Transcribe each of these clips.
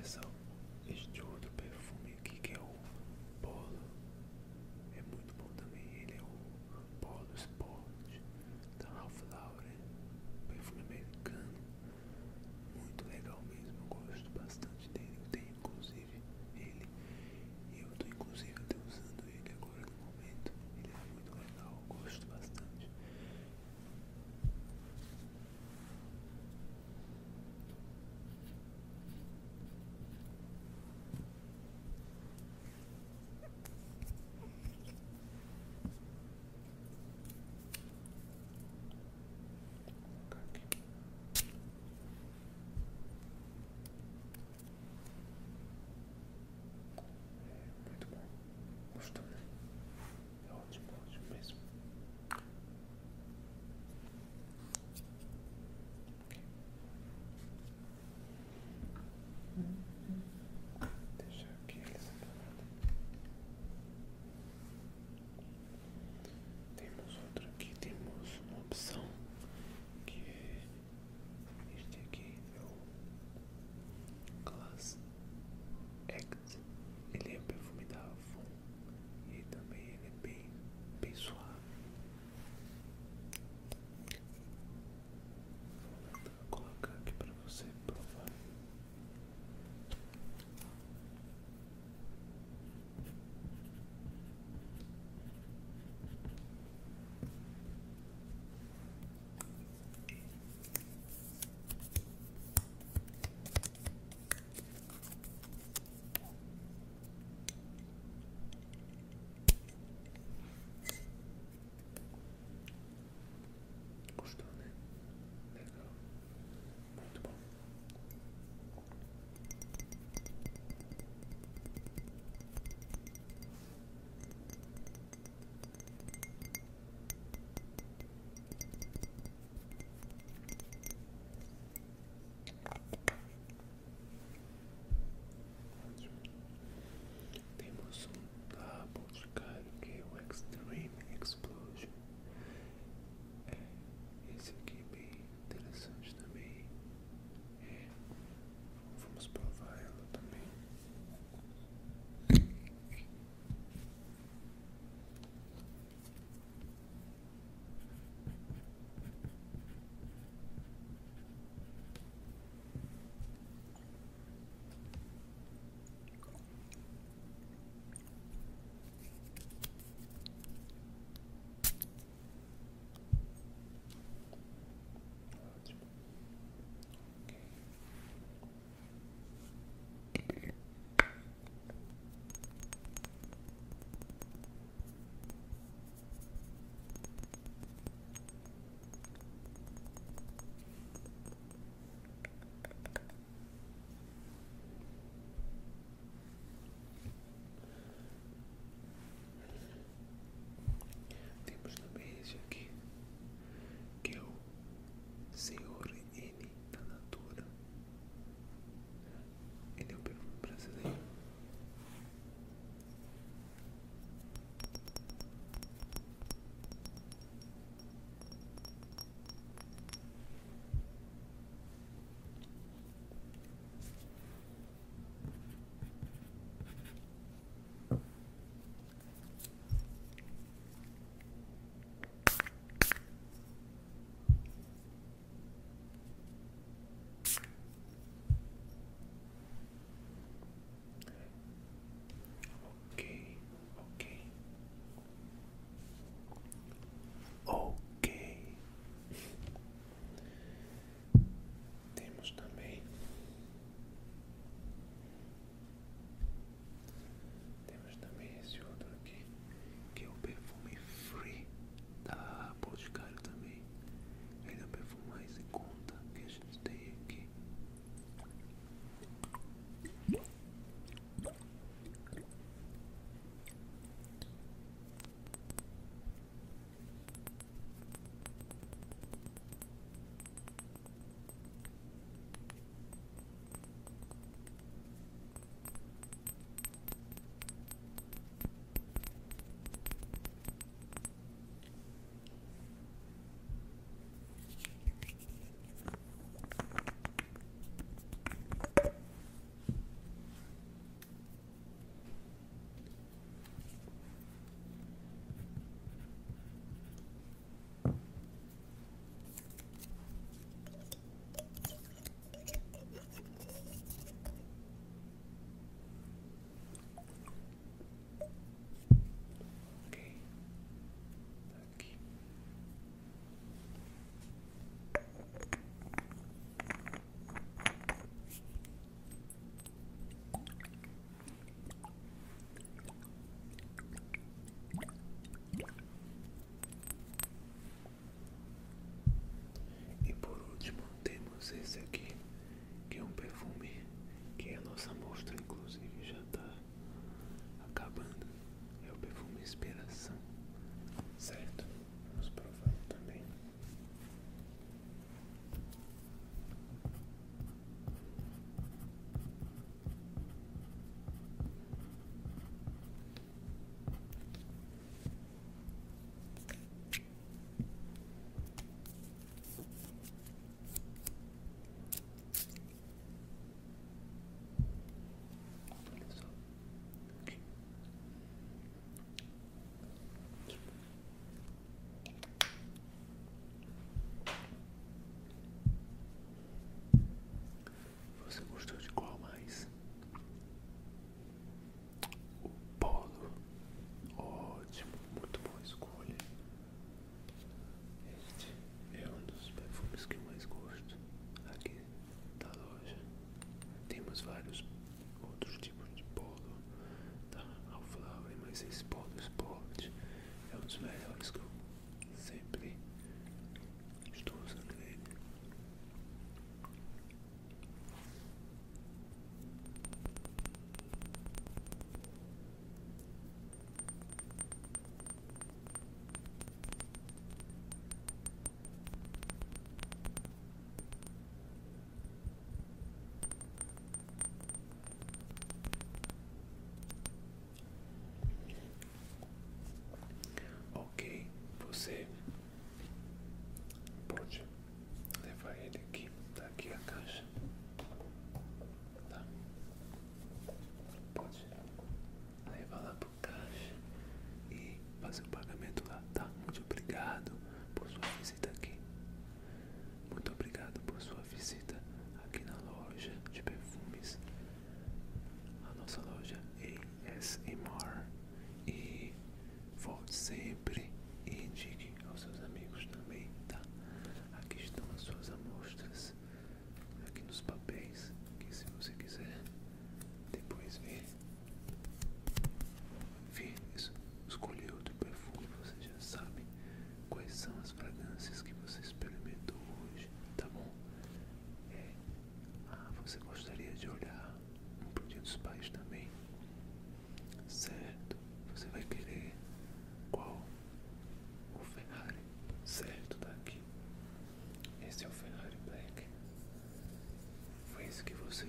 essa, este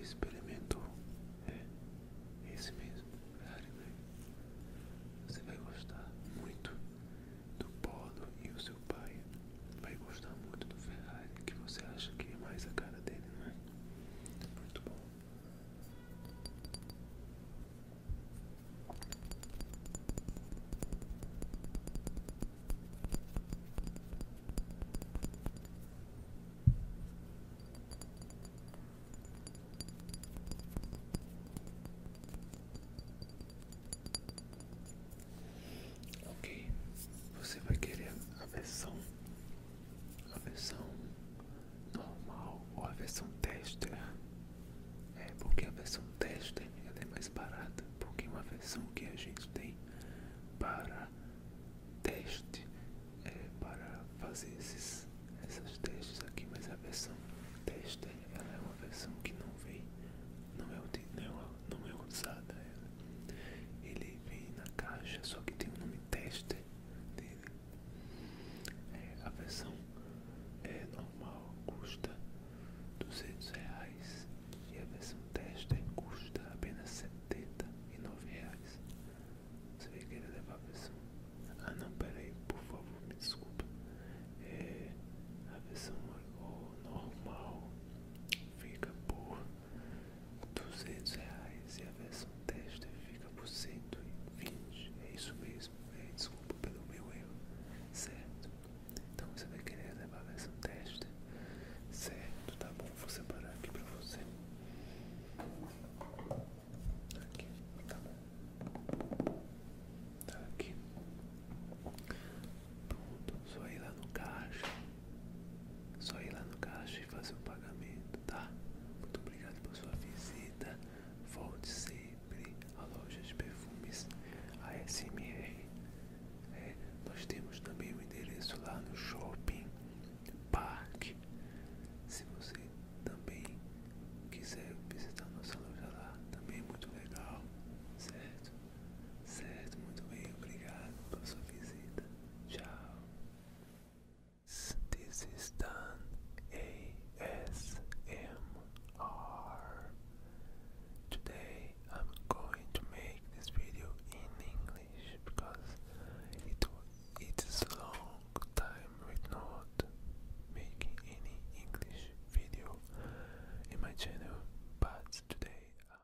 esse